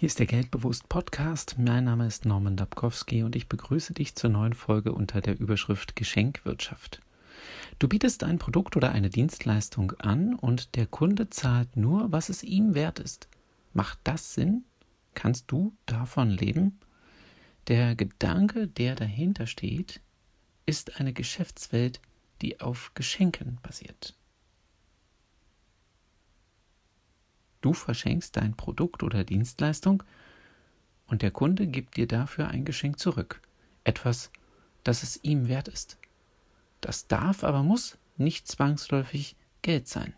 Hier ist der Geldbewusst Podcast. Mein Name ist Norman Dabkowski und ich begrüße dich zur neuen Folge unter der Überschrift Geschenkwirtschaft. Du bietest ein Produkt oder eine Dienstleistung an und der Kunde zahlt nur, was es ihm wert ist. Macht das Sinn? Kannst du davon leben? Der Gedanke, der dahinter steht, ist eine Geschäftswelt, die auf Geschenken basiert. Du verschenkst dein Produkt oder Dienstleistung und der Kunde gibt dir dafür ein Geschenk zurück. Etwas, das es ihm wert ist. Das darf, aber muss nicht zwangsläufig Geld sein.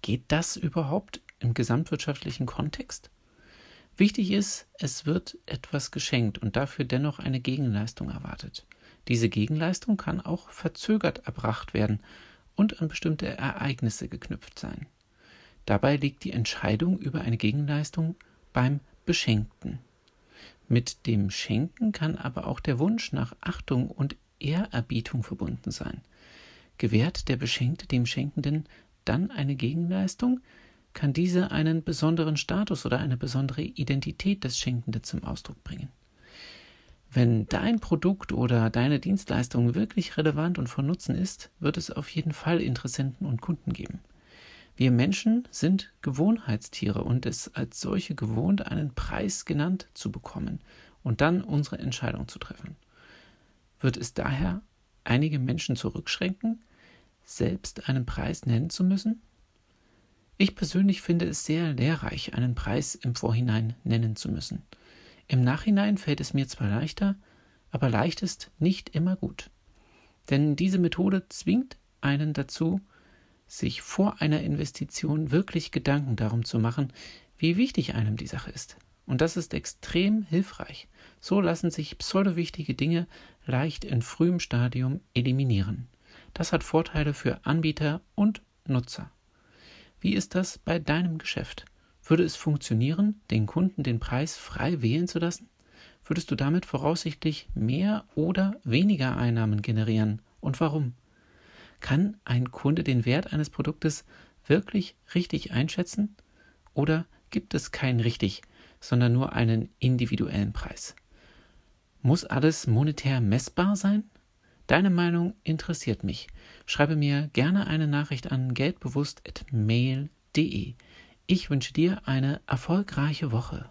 Geht das überhaupt im gesamtwirtschaftlichen Kontext? Wichtig ist, es wird etwas geschenkt und dafür dennoch eine Gegenleistung erwartet. Diese Gegenleistung kann auch verzögert erbracht werden und an bestimmte Ereignisse geknüpft sein. Dabei liegt die Entscheidung über eine Gegenleistung beim Beschenkten. Mit dem Schenken kann aber auch der Wunsch nach Achtung und Ehrerbietung verbunden sein. Gewährt der Beschenkte dem Schenkenden dann eine Gegenleistung, kann diese einen besonderen Status oder eine besondere Identität des Schenkenden zum Ausdruck bringen. Wenn dein Produkt oder deine Dienstleistung wirklich relevant und von Nutzen ist, wird es auf jeden Fall Interessenten und Kunden geben. Wir Menschen sind Gewohnheitstiere und es als solche gewohnt, einen Preis genannt zu bekommen und dann unsere Entscheidung zu treffen. Wird es daher einige Menschen zurückschränken, selbst einen Preis nennen zu müssen? Ich persönlich finde es sehr lehrreich, einen Preis im Vorhinein nennen zu müssen. Im Nachhinein fällt es mir zwar leichter, aber leicht ist nicht immer gut. Denn diese Methode zwingt einen dazu, sich vor einer Investition wirklich Gedanken darum zu machen, wie wichtig einem die Sache ist. Und das ist extrem hilfreich. So lassen sich pseudowichtige Dinge leicht in frühem Stadium eliminieren. Das hat Vorteile für Anbieter und Nutzer. Wie ist das bei deinem Geschäft? Würde es funktionieren, den Kunden den Preis frei wählen zu lassen? Würdest du damit voraussichtlich mehr oder weniger Einnahmen generieren? Und warum? Kann ein Kunde den Wert eines Produktes wirklich richtig einschätzen? Oder gibt es keinen richtig, sondern nur einen individuellen Preis? Muss alles monetär messbar sein? Deine Meinung interessiert mich. Schreibe mir gerne eine Nachricht an geldbewusst.mail.de. Ich wünsche dir eine erfolgreiche Woche.